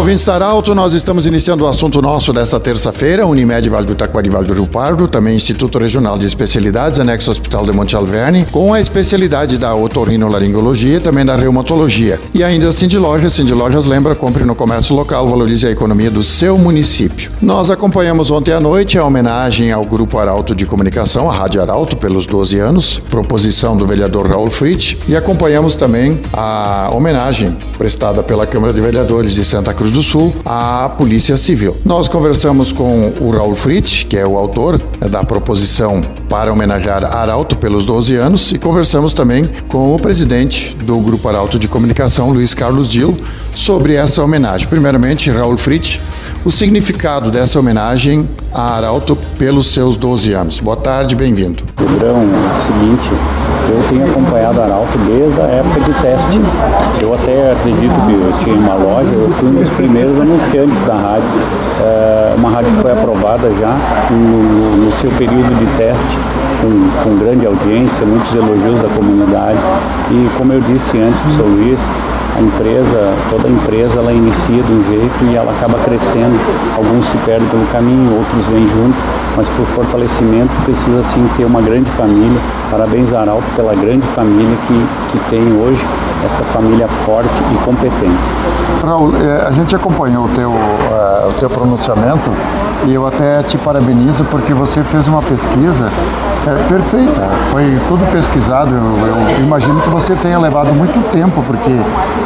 Ouvintes da Arauto, nós estamos iniciando o assunto nosso desta terça-feira, Unimed Vale do Taquari Vale do Rio Pardo, também Instituto Regional de Especialidades, anexo Hospital de Monte Alverne, com a especialidade da otorrinolaringologia e também da reumatologia. E ainda assim de Lojas, Cindy Lojas lembra, compre no comércio local, valorize a economia do seu município. Nós acompanhamos ontem à noite a homenagem ao Grupo Arauto de Comunicação, a Rádio Arauto, pelos 12 anos, proposição do vereador Raul Fritz, e acompanhamos também a homenagem prestada pela Câmara de Vereadores de Santa Santa Do Sul à Polícia Civil. Nós conversamos com o Raul Fritz, que é o autor da proposição para homenagear Arauto pelos 12 anos, e conversamos também com o presidente do Grupo Arauto de Comunicação, Luiz Carlos Dil, sobre essa homenagem. Primeiramente, Raul Fritz, o significado dessa homenagem a Arauto pelos seus 12 anos. Boa tarde, bem-vindo. Pedrão, é o seguinte, eu tenho acompanhado Arauto desde a época de teste. Eu até acredito que eu tinha uma loja, eu fui um dos primeiros anunciantes da rádio. É uma rádio que foi aprovada já no seu período de teste, com, com grande audiência, muitos elogios da comunidade. E como eu disse antes para o seu Luiz, a empresa, toda empresa, ela inicia de um jeito e ela acaba crescendo. Alguns se perdem pelo caminho, outros vêm junto, mas por fortalecimento precisa sim ter uma grande família. Parabéns Arauto pela grande família que, que tem hoje, essa família forte e competente. Raul, é, a gente acompanhou o teu, uh, o teu pronunciamento e eu até te parabenizo porque você fez uma pesquisa é, perfeita. Foi tudo pesquisado. Eu, eu, imagino que você tenha levado muito tempo, porque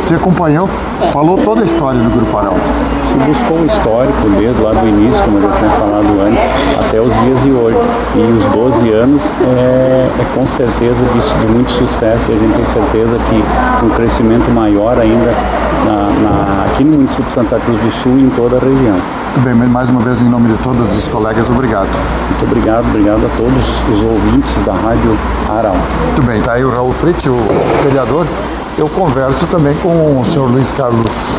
você acompanhou, falou toda a história do Grupo Arauto. Se buscou o histórico desde lá do início, como eu já tinha falado antes, até os dias de hoje. E os 12 anos é, é com certeza de, de muito sucesso e a gente tem certeza que um crescimento maior ainda na, na, aqui no município de Santa Cruz do Sul e em toda a região. Muito bem, mais uma vez em nome de todos os colegas, obrigado. Muito obrigado, obrigado a todos os ouvintes da Rádio Aral. Muito bem, está aí o Raul Fritz, o vereador. Eu converso também com o senhor Luiz Carlos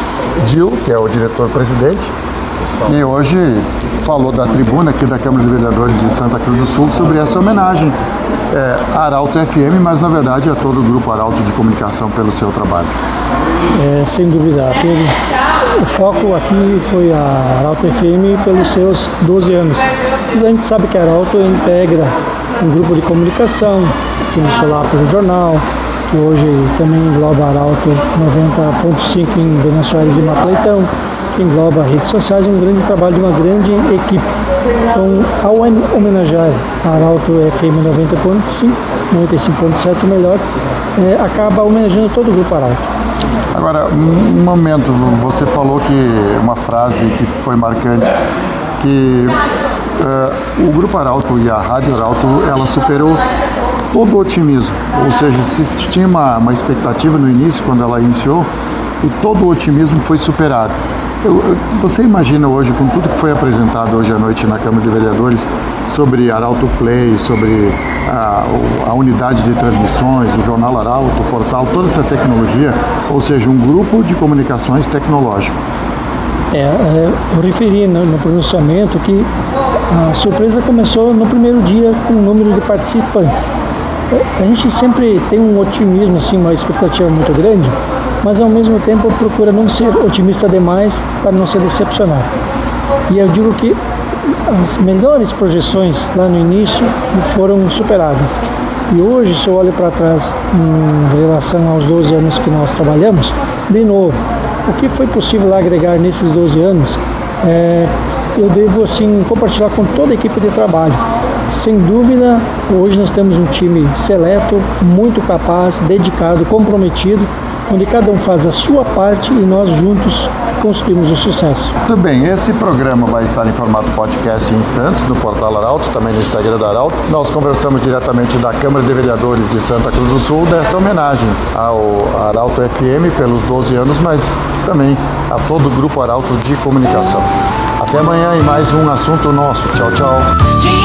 Dil, que é o diretor-presidente, e hoje falou da tribuna aqui da Câmara de Vereadores de Santa Cruz do Sul sobre essa homenagem é, Arauto FM, mas na verdade é todo o grupo Arauto de Comunicação pelo seu trabalho. É, sem dúvida, Pedro. O foco aqui foi a Arauto FM pelos seus 12 anos. Mas a gente sabe que a Arauto integra um grupo de comunicação, que iniciou lá pelo jornal, que hoje também engloba Arauto 90.5 em Venezuela e Macleitão, que engloba redes sociais, um grande trabalho de uma grande equipe. Então, ao homenagear a Arauto FM 90.5, 95.7 melhor, é, acaba homenageando todo o grupo Arauto. Agora, um momento, você falou que uma frase que foi marcante, que uh, o Grupo Arauto e a Rádio Arauto, ela superou todo o otimismo. Ou seja, se tinha uma, uma expectativa no início, quando ela iniciou, e todo o otimismo foi superado. Eu, você imagina hoje, com tudo que foi apresentado hoje à noite na Câmara de Vereadores, sobre Arauto Play, sobre a, a unidade de transmissões, o jornal Arauto, o portal, toda essa tecnologia, ou seja, um grupo de comunicações tecnológico. É, é, eu referi no, no pronunciamento que a surpresa começou no primeiro dia com o número de participantes. A gente sempre tem um otimismo, assim, uma expectativa muito grande, mas ao mesmo tempo procura não ser otimista demais para não se decepcionar. E eu digo que as melhores projeções lá no início foram superadas. E hoje, se eu olho para trás em relação aos 12 anos que nós trabalhamos, de novo, o que foi possível agregar nesses 12 anos, é, eu devo assim compartilhar com toda a equipe de trabalho. Sem dúvida, hoje nós temos um time seleto, muito capaz, dedicado, comprometido onde cada um faz a sua parte e nós juntos conseguimos o sucesso. Tudo bem, esse programa vai estar em formato podcast em instantes no portal Arauto, também no Instagram da Arauto. Nós conversamos diretamente da Câmara de Vereadores de Santa Cruz do Sul dessa homenagem ao Arauto FM pelos 12 anos, mas também a todo o grupo Arauto de Comunicação. Até amanhã em mais um assunto nosso. Tchau, tchau.